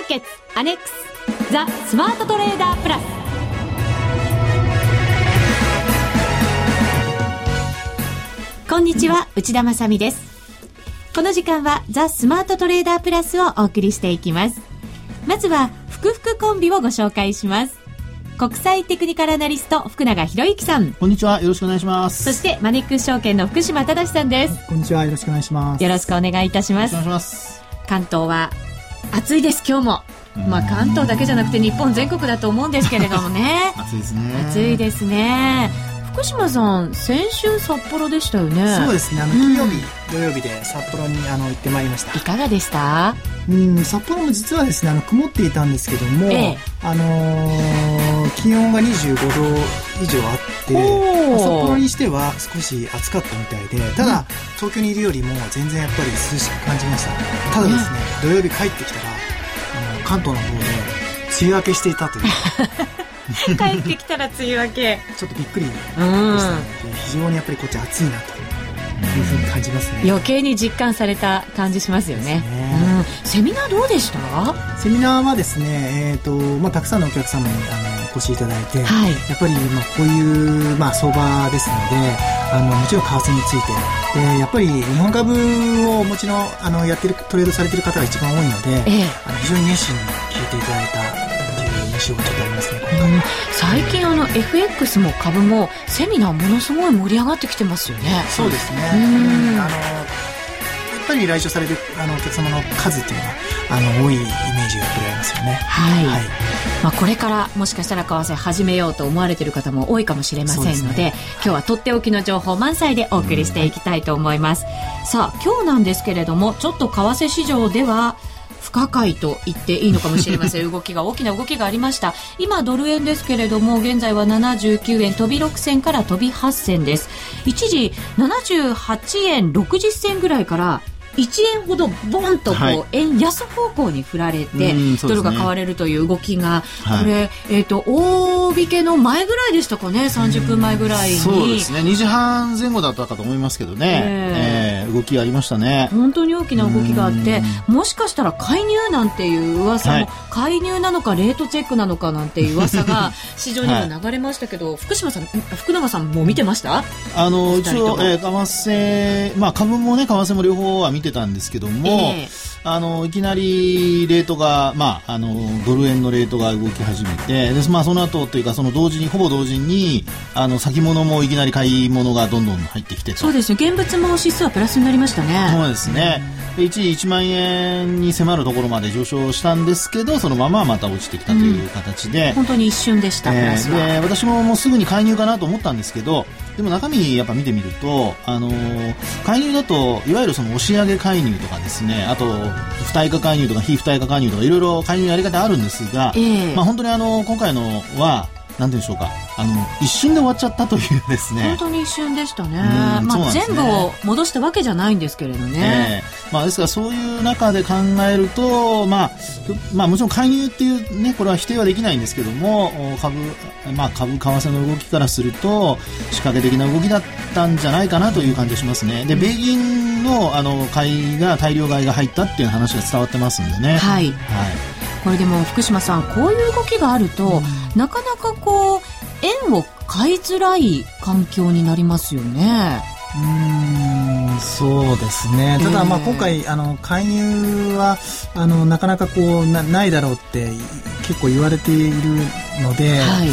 ーケッツアネックス。ザ・スマートトレーダープラス。こんにちは。内田まさです。この時間はザ・スマートトレーダープラスをお送りしていきます。まずは福福コンビをご紹介します。国際テクニカルアナリスト福永博之さん。こんにちは。よろしくお願いします。そしてマネックス証券の福島正さんです。こんにちは。よろしくお願いします。よろしくお願いいたします。関東は暑いです今日も。まあ関東だけじゃなくて日本全国だと思うんですけれどもね。暑いですね。暑いですね。福島さん先週札幌でしたよね。そうですね。あの金曜日、土曜日で札幌にあの行ってまいりました。いかがでした？うん札幌も実はですねあの曇っていたんですけども、ええ。あのー気温が25度以上あっておー。札幌にしては少し暑かったみたいでただ、東京にいるよりも全然やっぱり涼しく感じました。ただですね、土曜日帰ってきたらあの関東の方で梅雨明けしていたという。帰ってきたら梅雨明け。ちょっとびっくりでしたうん。ので、非常にやっぱりこっち暑いなというふうに感じますね。余計に実感された感じしますよね。ね。うん、セミナーどうでした？セミナーはですね、えーとまあ、たくさんのお客様にあのお越しいただいて、はい。やっぱり、まあ、こういう、まあ、相場ですのであのもちろん為替についてでやっぱり日本株をお持ちのあのやってるトレードされてる方が一番多いので、ええ。あの非常に熱心に聞いていただいたっていう印象がちょっとありますねうん最近あの FX も株もセミナーものすごい盛り上がってきてますよね。そうですね。うん。あのぱり来場されるあのお客様の数っていうのがあの多いイメージがやっぱりありますよね。はい、はい。まあ、これからもしかしたら為替始めようと思われている方も多いかもしれませんのでですね。今日はとっておきの情報満載でお送りしていきたいと思います、さあ今日なんですけれどもちょっと為替市場では不可解と言っていいのかもしれません。動きが大きな動きがありました。今ドル円ですけれども現在は79円飛び6銭から飛び8銭です。一時78円60銭ぐらいから1円ほどボンとこう、はい。円安方向に振られて、ドルが買われるという動きが、はい。これ、えっ、と、大引けの前ぐらいでしたかね、30分前ぐらいに。そうですね。2時半前後だったかと思いますけどね、え。えー動きありましたね。本当に大きな動きがあって、もしかしたら介入なんていう噂も、はい。介入なのかレートチェックなのかなんていう噂が 市場にも流れましたけど、福島さん、福永さんも見てました？あの一応、えー為替、まあ、株もね為替も両方は見てたんですけども、ええ。あのいきなりレートが、まあ、あのドル円のレートが動き始めてで、まあ、その後というかその同時にほぼ同時にあの先物もいきなり買い物がどんどん入ってきてと。そうですね、現物も指数はプラスになりましたね。そうですね。で一時1万円に迫るところまで上昇したんですけど、そのまままた落ちてきたという形で、本当に一瞬でした、プえ。ーで私ももうすぐに介入かなと思ったんですけど、でも中身やっぱ見てみると、あのー介入だといわゆるその押し上げ介入とかですね、あと不対価介入とか非不対価介入とかいろいろ介入のやり方あるんですが、ええ。まあ本当にあの今回のはなんでしょうか、あの一瞬で終わっちゃったというですね本。当に一瞬でしたね。うんまあ、ね全部を戻したわけじゃないんですけれどね。ええまあ、ですからそういう中で考えると、まあ、まあもちろん介入っていうね、これは否定はできないんですけども、お株、まあ株、為替の動きからすると、仕掛け的な動きだったんじゃないかなという感じがしますね。で、米銀のあの買いが、大量買いが入ったっていう話が伝わってますんでね。はい。はい。これでも福島さん、こういう動きがあると、なかなかこう、円を買いづらい環境になりますよね。うーんそうですね、ただ、まあ、えー今回あの、介入はあのなかなかこうなないだろうって結構言われているので、はい。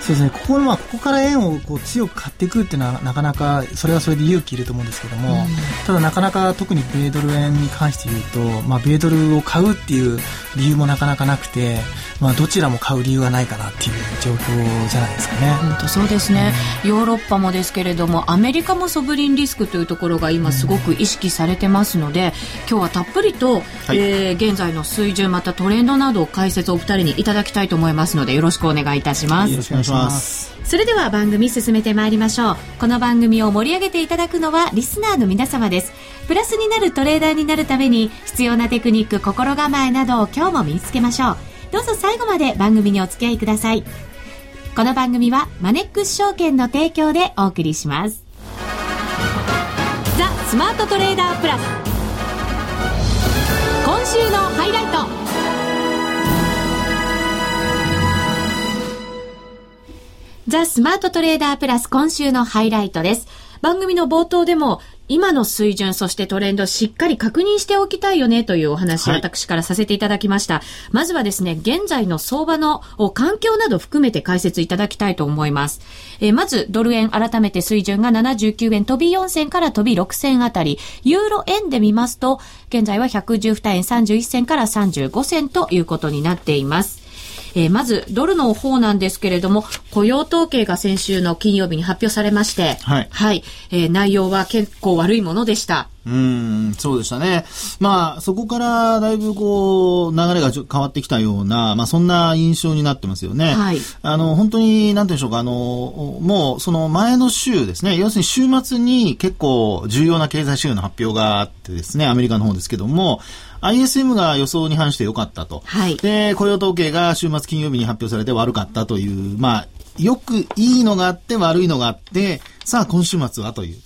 そうですね、ここまあここから円をこう強く買っていくっていうのはなかなかそれはそれで勇気いると思うんですけども、ただなかなか特に米ドル円に関して言うと、まあ、米ドルを買うっていう理由もなかなかなくて、まあ、どちらも買う理由がないかなっていう状況じゃないですかね。本当そうですね、ヨーロッパもですけれどもアメリカもソブリンリスクというところが今すごく意識されてますので今日はたっぷりと、はい。えー現在の水準またトレンドなど解説をお二人にいただきたいと思いますのでよろしくお願いいたします。よろしくお願いします。それでは番組進めてまいりましょう。この番組を盛り上げていただくのはリスナーの皆様です。プラスになるトレーダーになるために必要なテクニック心構えなどを今日も身につけましょう。どうぞ最後まで番組にお付き合いください。この番組はマネックス証券の提供でお送りします。ザ・スマートトレーダープラス。今週のハイライト。ザ・スマートトレーダープラス今週のハイライトです。番組の冒頭でも今の水準、そしてトレンドしっかり確認しておきたいよねというお話、はい、私からさせていただきました。まずはですね、現在の相場の環境など含めて解説いただきたいと思います。えー、まず、ドル円改めて水準が79円飛び4銭から飛び6銭あたり、ユーロ円で見ますと、現在は112円31銭から35銭ということになっています。えー、まず、ドルの方なんですけれども、雇用統計が先週の金曜日に発表されまして、はい。はい。えー、内容は結構悪いものでした。うん、そうでしたね。まあ、そこからだいぶこう、流れが変わってきたような、まあ、そんな印象になってますよね。はい。あの、本当に、なんていうんでしょうか、あの、もう、その前の週ですね、要するに週末に結構重要な経済指標の発表があってですね、アメリカの方ですけども、ISM が予想に反して良かったと。はい。で、雇用統計が週末金曜日に発表されて悪かったという、まあ、よくいいのがあって悪いのがあって、さあ今週末はという。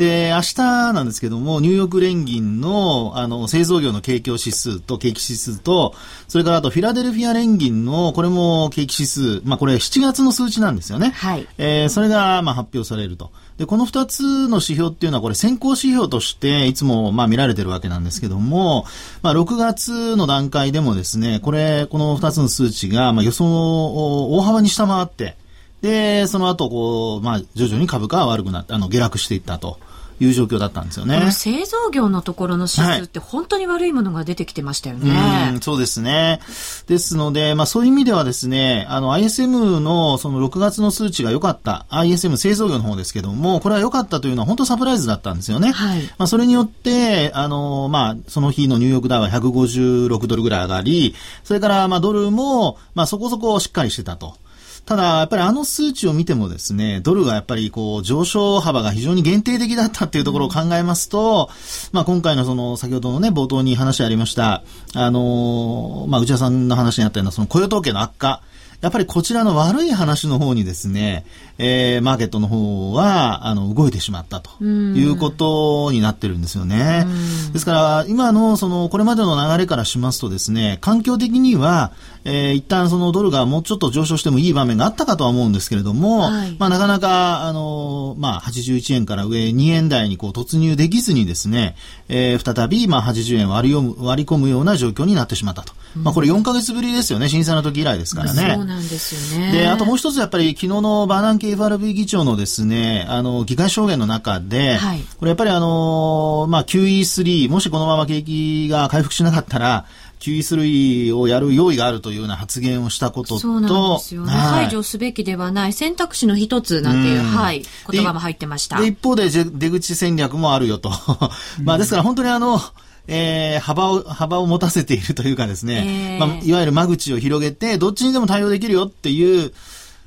で、明日なんですけども、ニューヨーク連銀の、あの、製造業の景況指数と景気指数と、それからあと、フィラデルフィア連銀の、これも景気指数、まあ、これ7月の数値なんですよね。はい。えー、それが、まあ、発表されると。で、この2つの指標っていうのは、これ先行指標としていつもまあ見られてるわけなんですけども、まあ6月の段階でもですね、これ、この2つの数値がまあ予想を大幅に下回って、で、その後、こう、まあ徐々に株価は悪くなって、あの、下落していったと。いう状況だったんですよね。製造業のところの指数って本当に悪いものが出てきてましたよね。はい、うそうですね。ですので、まあそういう意味ではですね、あの ISM のその6月の数値が良かった、ISM 製造業の方ですけども、これは良かったというのは本当サプライズだったんですよね。はい。まあそれによって、あの、まあその日のニューヨークダウは156ドルぐらい上がり、それからまあドルも、まあそこそこしっかりしてたと。ただ、やっぱりあの数値を見てもですね、ドルがやっぱりこう上昇幅が非常に限定的だったっていうところを考えますと、まあ今回のその先ほどのね、冒頭に話ありました、あのまあ内田さんの話にあったようなその雇用統計の悪化、やっぱりこちらの悪い話の方にですね、えー、マーケットの方は、あの、動いてしまったということになってるんですよね。ですから、今の、その、これまでの流れからしますとですね、環境的には、えー、一旦そのドルがもうちょっと上昇してもいい場面があったかとは思うんですけれども、はい、まあなかなか、あの、まあ81円から上2円台にこう突入できずにですね、えー、再び、まあ80円割り割り込むような状況になってしまったと。まあこれ4ヶ月ぶりですよね、震災の時以来ですからね。そうなんですよね。で、あともう一つやっぱり昨日のバーナン系 FRB 議長のですね、あの、議会証言の中で、はい、これやっぱりあの、まあ QE3、もしこのまま景気が回復しなかったら、QE3 をやる用意があるというような発言をしたことと、そうなんですよね。はい、排除すべきではない選択肢の一つなんていう、はい、言葉も入ってました。で、一方で出口戦略もあるよと。まあですから本当にあの、えー、幅を、幅を持たせているというかですね、えー、まあ、いわゆる間口を広げて、どっちにでも対応できるよっていう、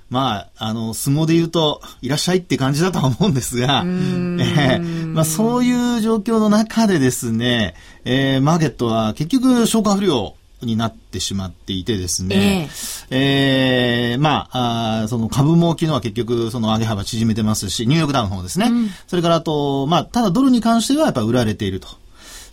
まあ、あの、相撲で言うと、いらっしゃいって感じだとは思うんですが、えー、まあ、そういう状況の中でですね、えー、マーケットは結局消化不良になってしまっていてですね、えー、えー、まああ、その株も昨日は結局その上げ幅縮めてますし、ニューヨークダウンの方ですね。うん、それからあと、まあ、ただドルに関してはやっぱ売られていると。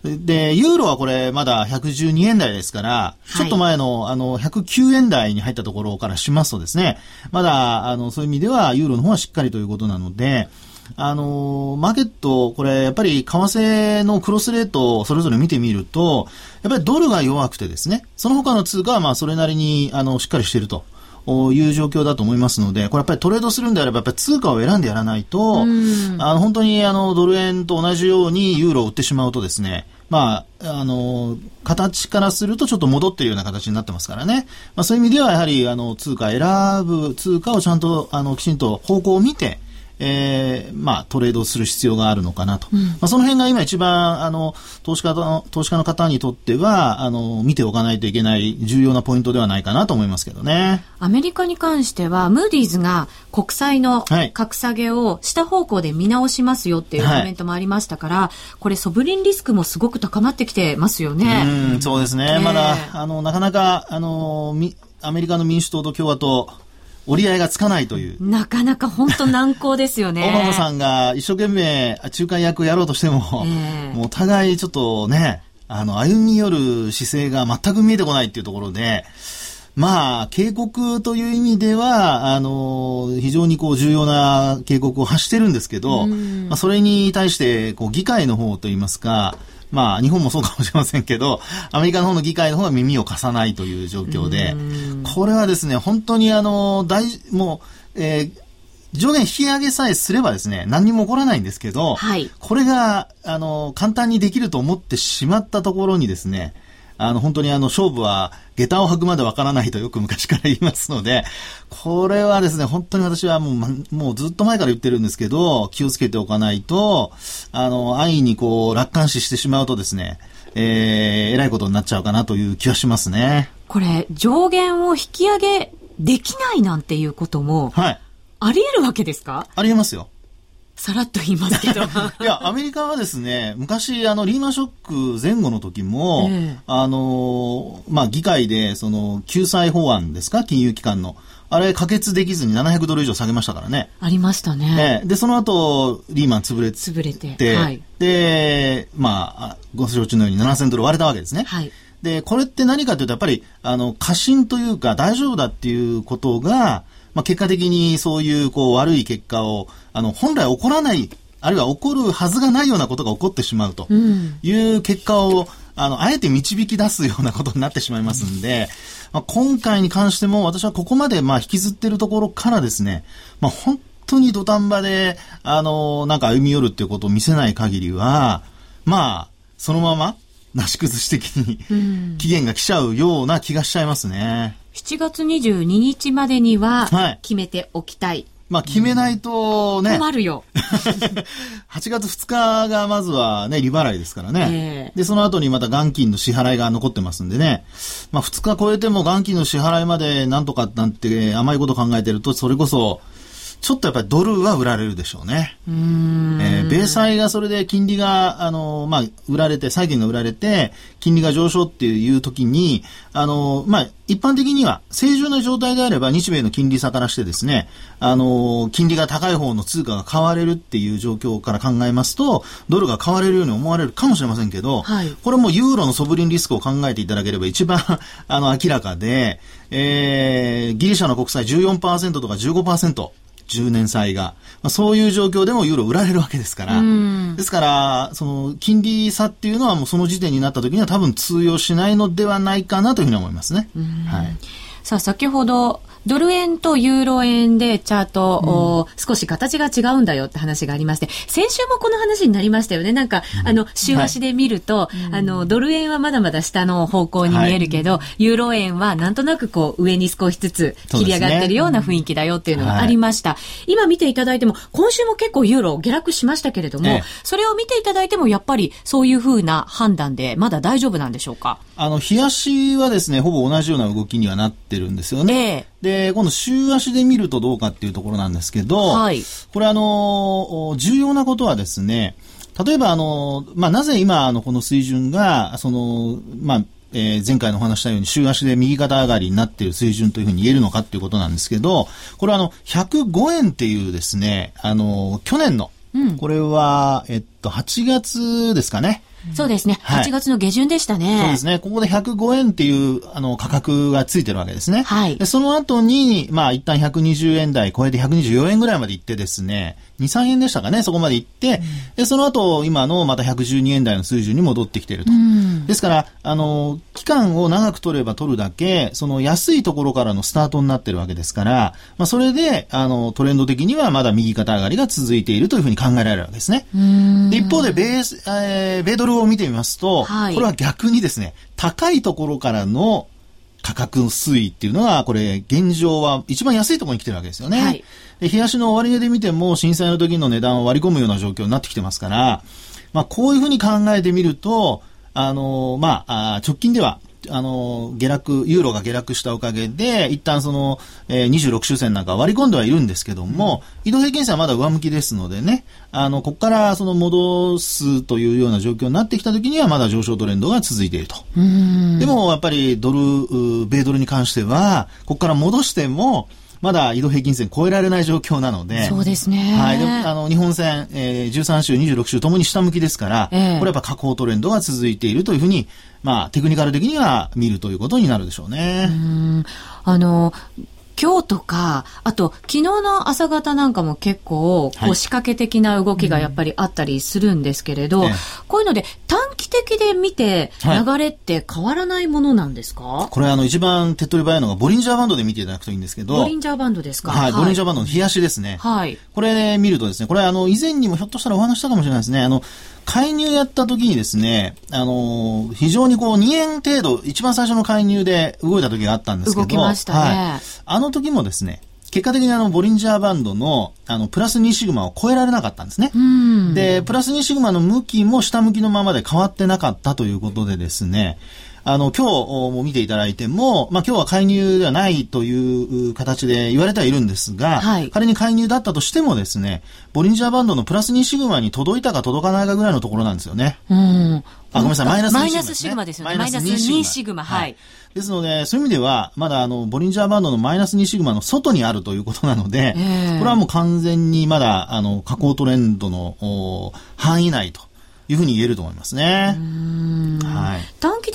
で、ユーロはこれまだ112円台ですから、ちょっと前のあの109円台に入ったところからしますとですね、まだあのそういう意味ではユーロの方はしっかりということなので、あのマーケット、これやっぱり為替のクロスレートをそれぞれ見てみると、やっぱりドルが弱くてですね、その他の通貨はまあそれなりにあのしっかりしていると。いう状況だと思いますので、これやっぱりトレードするんであれば、やっぱり通貨を選んでやらないと、あの本当にあのドル円と同じようにユーロを売ってしまうとですね、まあ、あの、形からするとちょっと戻っているような形になってますからね。まあそういう意味ではやはり、あの、通貨選ぶ、通貨をちゃんと、あの、きちんと方向を見て、えー、まあ、トレードする必要があるのかなと。うん、まあ、その辺が今一番、あの、投資家の、投資家の方にとっては、あの、見ておかないといけない重要なポイントではないかなと思いますけどね。アメリカに関しては、ムーディーズが国債の格下げを下方向で見直しますよっていうコメントもありましたから、はい、これソブリンリスクもすごく高まってきてますよね。うん、そうですね。えー、まだ、あの、なかなか、あの、アメリカの民主党と共和党、折り合いがつかないという。なかなか本当難航ですよね。オバマさんが一生懸命仲介役をやろうとしても、えー、もうお互いちょっとね、あの、歩み寄る姿勢が全く見えてこないっていうところで、まあ、警告という意味では、あの、非常にこう重要な警告を発してるんですけど、まあ、それに対して、こう、議会の方といいますか、まあ、日本もそうかもしれませんけど、アメリカの方の議会の方が耳を貸さないという状況で、これはですね、本当にあの、大、もう、えー、上限引き上げさえすればですね、何にも起こらないんですけど、はい、これが、あの、簡単にできると思ってしまったところにですね、あの、本当にあの、勝負は、下駄を履くまでわからないとよく昔から言いますので、これはですね、本当に私はもう、もうずっと前から言ってるんですけど、気をつけておかないと、あの、安易にこう、楽観視してしまうとですね、えー、えらいことになっちゃうかなという気はしますね。これ、上限を引き上げできないなんていうことも、はい。あり得るわけですか？ありえますよ。さらっと言いますけど。いや、アメリカはですね、昔、あの、リーマンショック前後の時も、えー、あの、まあ、議会で、その、救済法案ですか？金融機関の。あれ、可決できずに700ドル以上下げましたからね。ありましたね。えー、で、その後、リーマン潰れて。潰れて。はい、で、まあ、ご承知のように7000ドル割れたわけですね。はい。で、これって何かというと、やっぱり、あの、過信というか、大丈夫だっていうことが、まあ、結果的にそういうこう悪い結果を、あの、本来起こらない、あるいは起こるはずがないようなことが起こってしまうという結果を、あの、あえて導き出すようなことになってしまいますんで、まあ、今回に関しても私はここまでまあ引きずってるところからですね、まあ、本当に土壇場で、あの、なんか歩み寄るっていうことを見せない限りは、まあ、そのまま、なし崩し的に期限が来ちゃうような気がしちゃいますね。7月22日までには決めておきたい。はいまあ決めないとね。困るよ。8月2日がまずはね、利払いですからね。えー、で、その後にまた元金の支払いが残ってますんでね。まあ2日超えても元金の支払いまでなんとかなんて甘いこと考えてると、それこそちょっとやっぱりドルは売られるでしょうね。うえー、米債がそれで金利が、あの、まあ、売られて、債券が売られて、金利が上昇っていう時に、あの、まあ、一般的には正常な状態であれば日米の金利差からしてですね、あの、金利が高い方の通貨が買われるっていう状況から考えますと、ドルが買われるように思われるかもしれませんけど、はい、これもユーロのソブリンリスクを考えていただければ一番あの、明らかで、えー、ギリシャの国債14%とか15%、10年債が。まあ、そういう状況でもユーロ売られるわけですから。ですから、その、金利差っていうのはもうその時点になった時には多分通用しないのではないかなというふうに思いますね。はい。さあ、先ほど、ドル円とユーロ円でチャート、うん、少し形が違うんだよって話がありまして、先週もこの話になりましたよね。なんか、うん、あの、週足で見ると、はい、あの、ドル円はまだまだ下の方向に見えるけど、はい、ユーロ円はなんとなくこう、上に少しずつ切り上がってるような雰囲気だよっていうのがありました。ねうん、今見ていただいても、今週も結構ユーロ下落しましたけれども、ええ、それを見ていただいても、やっぱりそういうふうな判断で、まだ大丈夫なんでしょうか？あの、日足はですね、ほぼ同じような動きにはなってるんですよね。えで、今度週足で見るとどうかっていうところなんですけど、はい、これあの、重要なことはですね、例えばあの、まあ、なぜ今あのこの水準が、その、まあ、えー、前回のお話したように週足で右肩上がりになっている水準というふうに言えるのかっていうことなんですけど、これはあの、105円っていうですね、あの、去年の、うん、これは、えっと、8月ですかね。そうですね。8月の下旬でしたね。そうですね。ここで105円っていうあの価格がついてるわけですね。はい。でその後に、まあ一旦120円台超えて124円ぐらいまで行ってですね、2、3円でしたかね、そこまで行って、うん、で、その後、今のまた112円台の水準に戻ってきていると。うん、ですから、あの、期間を長く取れば取るだけ、その安いところからのスタートになってるわけですから、まあそれで、あの、トレンド的にはまだ右肩上がりが続いているというふうに考えられるわけですね。で一方で、米、えー、米ドルを見てみますと、はい、これは逆にですね、高いところからの価格の推移っていうのは、これ、現状は一番安いところに来てるわけですよね。はい、で、冷やしの終値で見ても、震災の時の値段を割り込むような状況になってきてますから、まあ、こういうふうに考えてみると、あのまあ、直近では、あの、下落、ユーロが下落したおかげで、一旦その、えー、26周線なんか割り込んではいるんですけども、うん、移動平均線はまだ上向きですのでね、あの、ここからその戻すというような状況になってきたときにはまだ上昇トレンドが続いていると。でも、やっぱりドル、米ドルに関しては、ここから戻しても、まだ移動平均線超えられない状況なので。そうですね。はい。であの、日本線、えー、13週、26週ともに下向きですから、えー、これやっぱ下降トレンドが続いているというふうに、まあ、テクニカル的には見るということになるでしょうね。うんあの、今日とか、あと、昨日の朝方なんかも結構、こう仕掛け的な動きがやっぱりあったりするんですけれど、はいこういうので短期的で見て、流れって変わらないものなんですか、はい、これあの、一番手っ取り早いのが、ボリンジャーバンドで見ていただくといいんですけど、ボリンジャーバンドですか？はい、ボリンジャーバンドの冷やしですね。はい。これ、ね、見るとですね、これあの、以前にもひょっとしたらお話したかもしれないですね。あの、介入やった時にですね、あのー、非常にこう2円程度、一番最初の介入で動いた時があったんですけど、ね。はい。あの時もですね、結果的にあの、ボリンジャーバンドの、あの、プラス2シグマを超えられなかったんですね。で、プラス2シグマの向きも下向きのままで変わってなかったということでですね、あの、今日も見ていただいても、まあ今日は介入ではないという形で言われてはいるんですが、はい、仮に介入だったとしてもですね、ボリンジャーバンドのプラス2シグマに届いたか届かないかぐらいのところなんですよね。うん。あ、ごめんなさい、マイナス2シグマ、ね、マイナスシグマですよね。マイナス2シグマ、はい。ですので、そういう意味では、まだあの、ボリンジャーバンドのマイナス2シグマの外にあるということなので、これはもう完全にまだ、あの、下降トレンドの範囲内というふうに言えると思いますね。はい、短期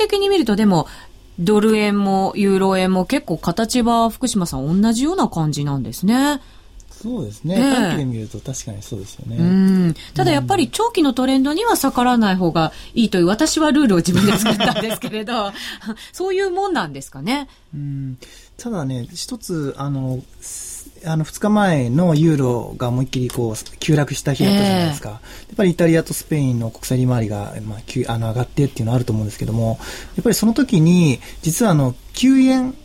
的に見ると、でも、ドル円もユーロ円も結構形は福島さん同じような感じなんですね。そうですね。短期で見ると確かにそうですよね。ただやっぱり長期のトレンドには逆らわない方がいいという、私はルールを自分で作ったんですけれど、そういうもんなんですかね。うんただね、一つ、あの、あの、2日前のユーロが思いっきりこう、急落した日だったじゃないですか。えー、やっぱりイタリアとスペインの国際利回りが、まあ、あの上がってっていうのはあると思うんですけども、やっぱりその時に、実はあの、9円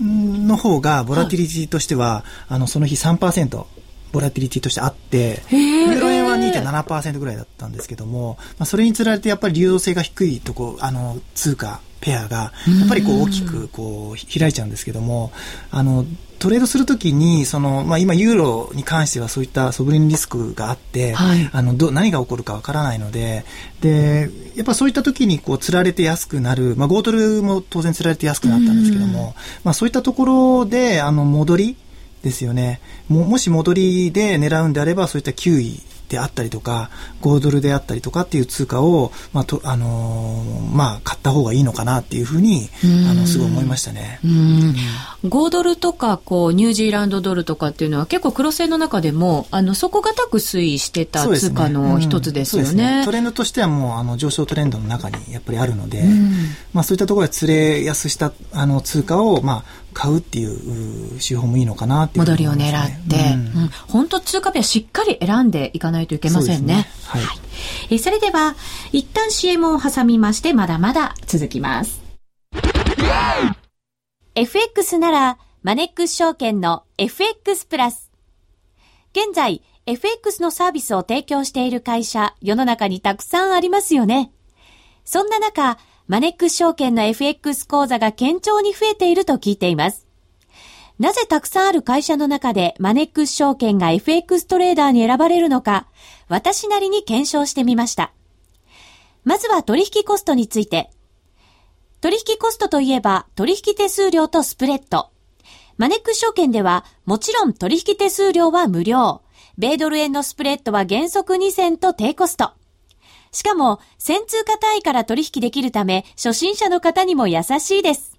の方が、ボラティリティとしては、はい、あの、その日3%、ボラティリティとしてあって、ユーロ円は2.7%ぐらいだったんですけども、まあ、それにつられてやっぱり流動性が低いとこ、あの、通貨、ペアが、やっぱりこう大きくこう開いちゃうんですけども、あの、トレードするときに、その、まあ、今、ユーロに関してはそういったソブリンリスクがあって、はい、あの、ど、何が起こるかわからないので、で、やっぱそういったときに、こう、釣られて安くなる、まあ、5ドルも当然釣られて安くなったんですけども、まあ、そういったところで、あの、戻りですよね。も、もし戻りで狙うんであれば、そういった9位であったりとか、5ドルであったりとかっていう通貨を、まあ、と、あのー、まあ、買った方がいいのかなっていうふうに、あの、すごい思いましたね。うん。5ドルとか、こう、ニュージーランドドルとかっていうのは結構黒線の中でも、あの、底堅く推移してた通貨の一つですよね。ねねトレンドとしてはもう、あの、上昇トレンドの中にやっぱりあるので、まあ、そういったところで釣れやすした、あの、通貨を、まあ、買うっていう手法もいいのかなって、ね、戻りを狙って、うん、本当通貨ペアしっかり選んでいかないといけませんね。ねはい、はい、えそれでは、一旦 CM を挟みまして、まだまだ続きます。FX なら、マネックス証券の FX プラス。現在、FX のサービスを提供している会社、世の中にたくさんありますよね。そんな中、マネックス証券の FX 講座が堅調に増えていると聞いています。なぜたくさんある会社の中でマネックス証券が FX トレーダーに選ばれるのか、私なりに検証してみました。まずは取引コストについて。取引コストといえば取引手数料とスプレッド。マネックス証券ではもちろん取引手数料は無料。米ドル円のスプレッドは原則2銭と低コスト。しかも、1000通貨単位から取引できるため、初心者の方にも優しいです。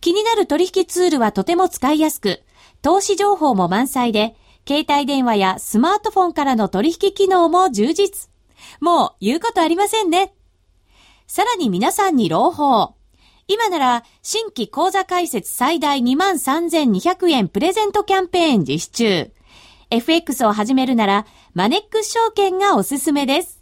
気になる取引ツールはとても使いやすく、投資情報も満載で、携帯電話やスマートフォンからの取引機能も充実。もう言うことありませんね。さらに皆さんに朗報。今なら新規講座開設最大23,200円プレゼントキャンペーン実施中。FX を始めるならマネックス証券がおすすめです。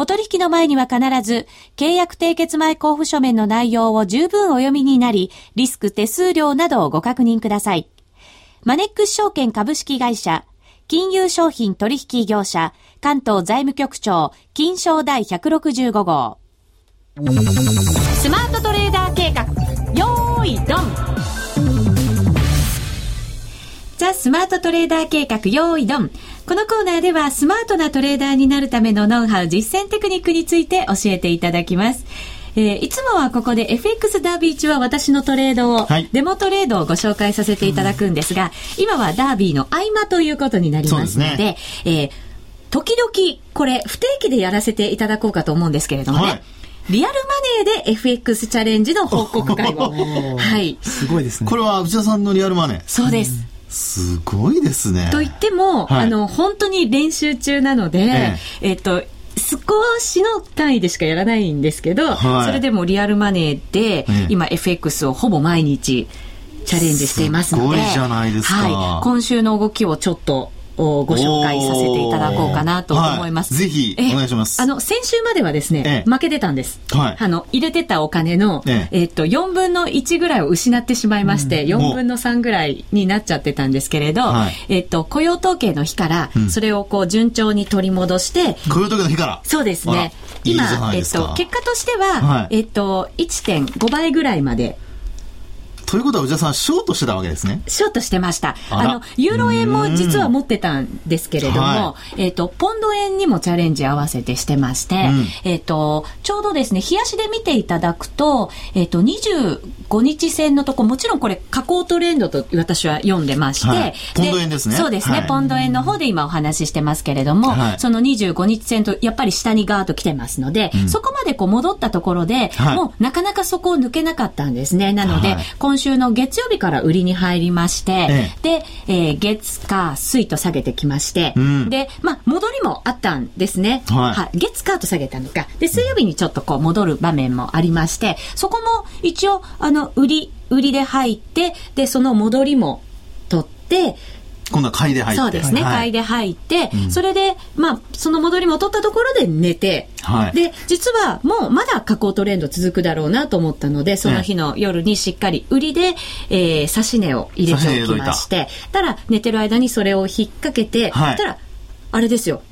お取引の前には必ず、契約締結前交付書面の内容を十分お読みになり、リスク手数料などをご確認ください。マネックス証券株式会社、金融商品取引業者、関東財務局長、金賞第165号。スマートトレーダー計画、よーい、ドンザ・スマートトレーダー計画、よーい、ドン。このコーナーでは、スマートなトレーダーになるためのノウハウ、実践テクニックについて教えていただきます。えー、いつもはここで FX ダービー中は私のトレードを、はい、デモトレードをご紹介させていただくんですが、今はダービーの合間ということになりますので、でね、えー、時々これ不定期でやらせていただこうかと思うんですけれどもね、はいリアルマネーで FX チャレンジの報告会を。はい。すごいですね。これは内田さんのリアルマネーそうです。すごいですね。と言っても、はい、あの、本当に練習中なので、ええ。えっと、少しの単位でしかやらないんですけど、はい、それでもリアルマネーで、今 FX をほぼ毎日チャレンジしていますので、すごいじゃないですか。はい、今週の動きをちょっとをご紹介させていただこうかなと思います。はい、ぜひ、お願いします。あの、先週まではですね、負けてたんです。はい、あの、入れてたお金の、ええ。っと、4分の1ぐらいを失ってしまいまして、うん、4分の3ぐらいになっちゃってたんですけれど、はい、えっと、雇用統計の日から、それをこう、順調に取り戻して、雇用統計の日から？そうですね。今、えっと、結果としては、はい、えっと、1.5倍ぐらいまでということは、内田さん、ショートしてたわけですね。ショートしてました。あの、ユーロ円も実は持ってたんですけれども、はい、えっ、ー、と、ポンド円にもチャレンジ合わせてしてまして、うん、えっ、ー、と、ちょうどですね、冷やしで見ていただくと、えっ、ー、と、25日線のとこ、もちろんこれ、下降トレンドと私は読んでまして、はい、ポンド円ですね。そうですね、はい、ポンド円の方で今お話ししてますけれども、その25日線とやっぱり下にガーッと来てますので、うん、そこまでこう戻ったところで、もうなかなかそこを抜けなかったんですね。なので、今週の月曜日から売りに入りまして、ええ、で、えー、月、火、水と下げてきまして、うん、で、まあ、戻りもあったんですね。はい、は月、火と下げたのか。で、水曜日にちょっとこう戻る場面もありまして、そこも一応、あの、売り、売りで入って、で、その戻りも取って、今度は買いで入って。そうですね。はい、買いで入って、うん、それで、まあ、その戻りも取ったところで寝て、はい、で、実はもうまだ下降トレンド続くだろうなと思ったので、その日の夜にしっかり売りで、えー、差し値を入れておきまして、た。ら、寝てる間にそれを引っ掛けて、はい、たら、あれですよ。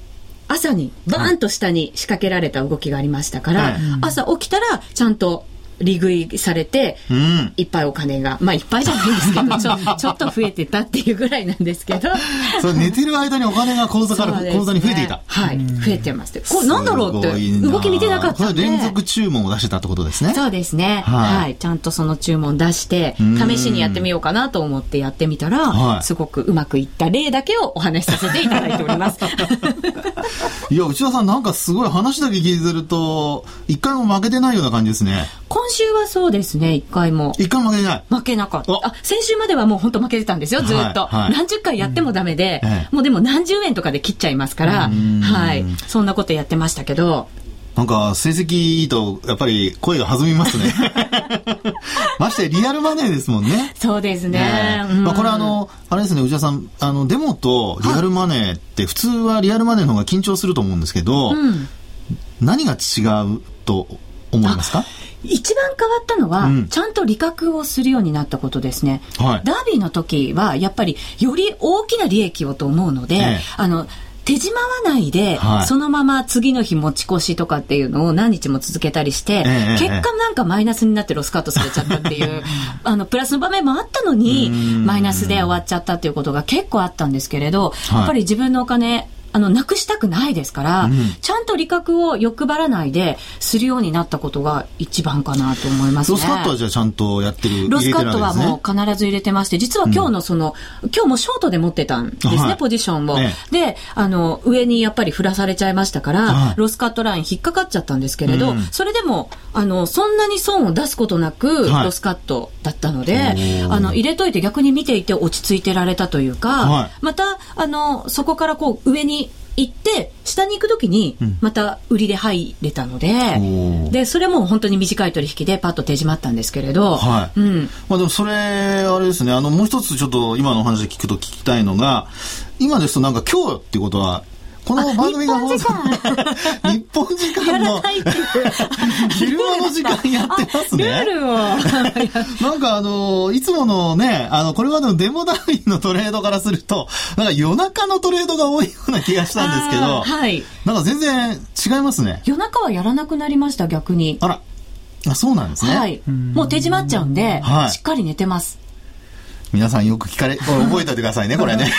朝にバーンと下に仕掛けられた動きがありましたから、はい、朝起きたらちゃんと利食いされて、うん、いっぱいお金が、まあいっぱいじゃないんですけど、ちょちょっと増えてたっていうぐらいなんですけど。それ寝てる間にお金が口座から、ね、口座に増えていた。はい、増えてます。これなんだろうって、動き見てなかったんで。連続注文を出してたってことですね。そうですね。はい、はい。ちゃんとその注文出して、試しにやってみようかなと思ってやってみたら、はい、すごくうまくいった例だけをお話しさせていただいております。いや、内田さんなんかすごい話だけ聞いてると、一回も負けてないような感じですね。今週はそうですね、一回も。一回も負けない負けなかった。あ、先週まではもう本当負けてたんですよ、ずっと。はいはい、何十回やってもダメで、うん、もうでも何十円とかで切っちゃいますから、はい。そんなことやってましたけど。なんか、成績いいと、やっぱり声が弾みますね。ましてリアルマネーですもんね。そうですね。ねまあ、これあの、あれですね、内田さん、あの、デモとリアルマネーって、普通はリアルマネーの方が緊張すると思うんですけど、うん、何が違うと思いますか？一番変わったのは、うん、ちゃんと利確をするようになったことですね。はい、ダービーの時は、やっぱり、より大きな利益をと思うので、ええ、あの、手締まわないで、はい、そのまま次の日持ち越しとかっていうのを何日も続けたりして、え結果なんかマイナスになってロスカットされちゃったっていう、あの、プラスの場面もあったのに、マイナスで終わっちゃったっていうことが結構あったんですけれど、やっぱり自分のお金、あの、なくしたくないですから、うん、ちゃんと利確を欲張らないで、するようになったことが一番かなと思いますね。ロスカットはじゃあちゃんとやってるロスカットはもう必ず入れてまして、実は今日のその、うん、今日もショートで持ってたんですね、はい、ポジションを、で、あの、上にやっぱり振らされちゃいましたから、はい、ロスカットライン引っかかっちゃったんですけれど、うん、それでも、あの、そんなに損を出すことなく、ロスカットだったので、あの、入れといて逆に見ていて落ち着いてられたというか、また、あの、そこからこう、上に行って、下に行くときに、また売りで入れたので、うん、で、それも本当に短い取引でパッと手締まったんですけれど、はい。うん。まあでもそれ、あれですね、あの、もう一つちょっと今のお話聞くと聞きたいのが、今ですとなんか今日っていうことは、この番組が放送、日本時間の昼間の時間やってますね。ルールを。なんかあの、いつものね、あの、これまでのデモダービーのトレードからすると、なんか夜中のトレードが多いような気がしたんですけど、はい。なんか全然違いますね。夜中はやらなくなりました、逆に。あら、あそうなんですね。はい。もう手締まっちゃうんで、はいしっかり寝てます。皆さんよく聞かれ、これ覚えておいてくださいね、これね。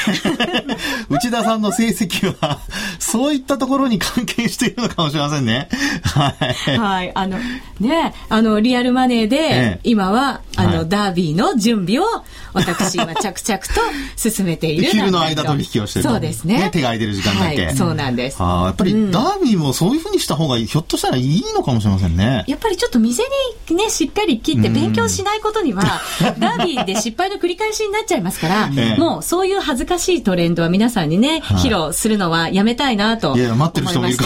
内田さんの成績は、そういったところに関係しているのかもしれませんね。はい。はい。あの、ね、あの、リアルマネーで、ええ今は、あの、はいダービーの準備を、私は着々と 進めている。昼の間取引をしてるとそうですね。手が空いてる時間だけ。はい、そうなんです。ああ、やっぱりダービーもそういうふうにした方が、ひょっとしたらいいのかもしれませんね。やっぱりちょっと店にね、しっかり切って勉強しないことには、ダービーで失敗の繰り返しになっちゃいますから、ええもうそういう恥ずかしいトレンドは皆さんにね、はい披露するのはやめたいなと思いいや、待ってる人もいるか。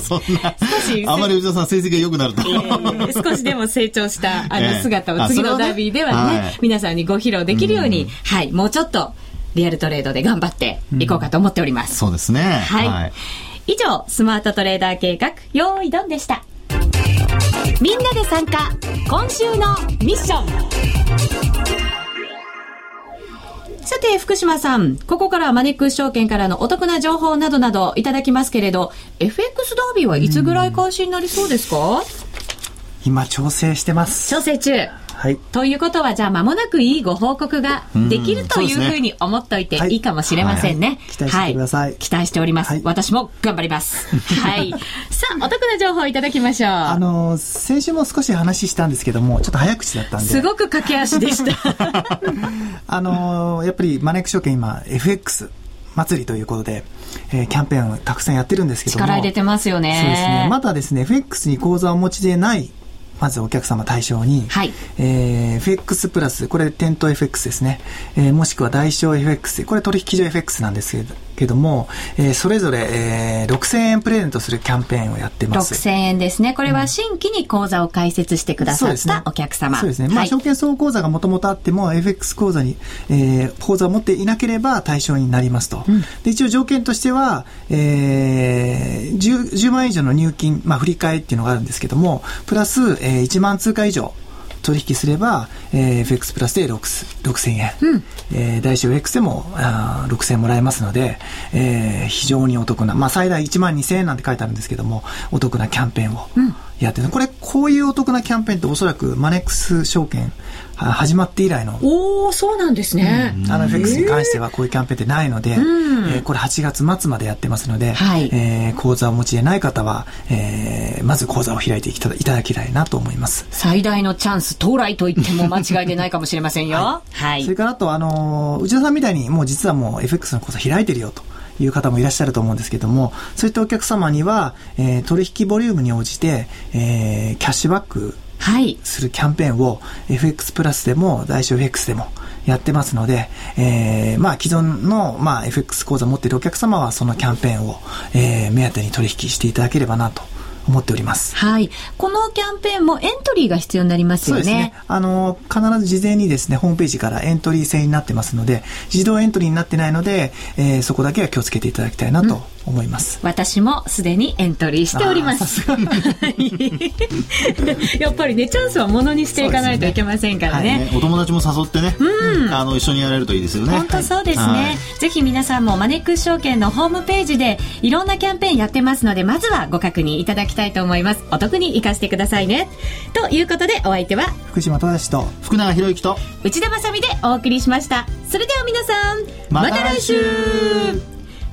そんな 少し、あまり内田さん成績が良くなると。いやいやいや少しでも成長した あのええ姿を次のダービーではね、はい皆さんにご披露できるように、はい、もうちょっとリアルトレードで頑張っていこうかと思っております。そうですね。はい。以上、スマートトレーダー計画、用意ドンでした。みんなで参加、今週のミッション。さて、福島さん、ここからはマネックス証券からのお得な情報などなどいただきますけれど、FX ダービーはいつぐらい開始になりそうですか？今調整してます。調整中。はい。ということは、じゃあ間もなくいいご報告ができるというふうに思っておいていいかもしれませんね。期待しててください期待しております。はい私も頑張ります。はい。さあ、お得な情報いただきましょう。あの、先週も少し話したんですけども、ちょっと早口だったんで。すごく駆け足でした。あのーやっぱりマネック証券今 FX 祭りということで、えーキャンペーンをたくさんやってるんですけども。力入れてますよね。そうですね。まだですね、FX に口座をお持ちでない、まずお客様対象に、はいえー FX プラス、これ店頭 FX ですね。えーもしくは代償 FX、これ取引所 FX なんですけどけども、えーそれぞれ、えー6000円プレゼントするキャンペーンをやってます。6000円ですね。これは新規に口座を開設してくださったお客様。そうですね。まあ、はい証券総口座がもともとあっても、FX 口座に、えー、口座を持っていなければ対象になりますと。で、一応条件としては、えー、10, 10万円以上の入金、まあ、振り替えっていうのがあるんですけども、プラス、えー、1万通貨以上、取引すれば、えー、FX プラスで6 6000円、えー、代償 X でもあー6000円もらえますので、えー、非常にお得な、まあ、最大1万2000円なんて書いてあるんですけども、お得なキャンペーンをやってる、これ、こういうお得なキャンペーンっておそらくマネックス証券あ始まって以来のおー、そうなんですね。あの FX に関してはこういうキャンペーンってないので、んえーこれ8月末までやってますので、はいえー口座をお持ちでない方は、えーまず口座を開いていただきたいなと思います。最大のチャンス到来と言っても間違いでないかもしれませんよ。はい。それからあと、あのー内田さんみたいにもう実はもう FX の口座開いてるよと。いう方もいらっしゃると思うんですけども、そういったお客様には、えー取引ボリュームに応じて、えーキャッシュバックはい。するキャンペーンを FX プラスでも代償 FX でもやってますので、えーまあ既存の、まあ、FX 口座を持っているお客様はそのキャンペーンを、えー目当てに取引していただければなと思っております。はい。このキャンペーンもエントリーが必要になりますよね。そうですね。あの、必ず事前にですね、ホームページからエントリー制になってますので、自動エントリーになってないので、えーそこだけは気をつけていただきたいなと思います。私もすでにエントリーしております。やっぱりね、チャンスはものにしていかないといけませんからね。ねお友達も誘ってね、あの、一緒にやれるといいですよね。本当そうですね、はい。ぜひ皆さんもマネックス証券のホームページでいろんなキャンペーンやってますのでまずはご確認いただきたいと思います。お得に活かしてくださいね。ということでお相手は福島正と、福永博之と、内田まさみでお送りしました。それでは皆さんまた来週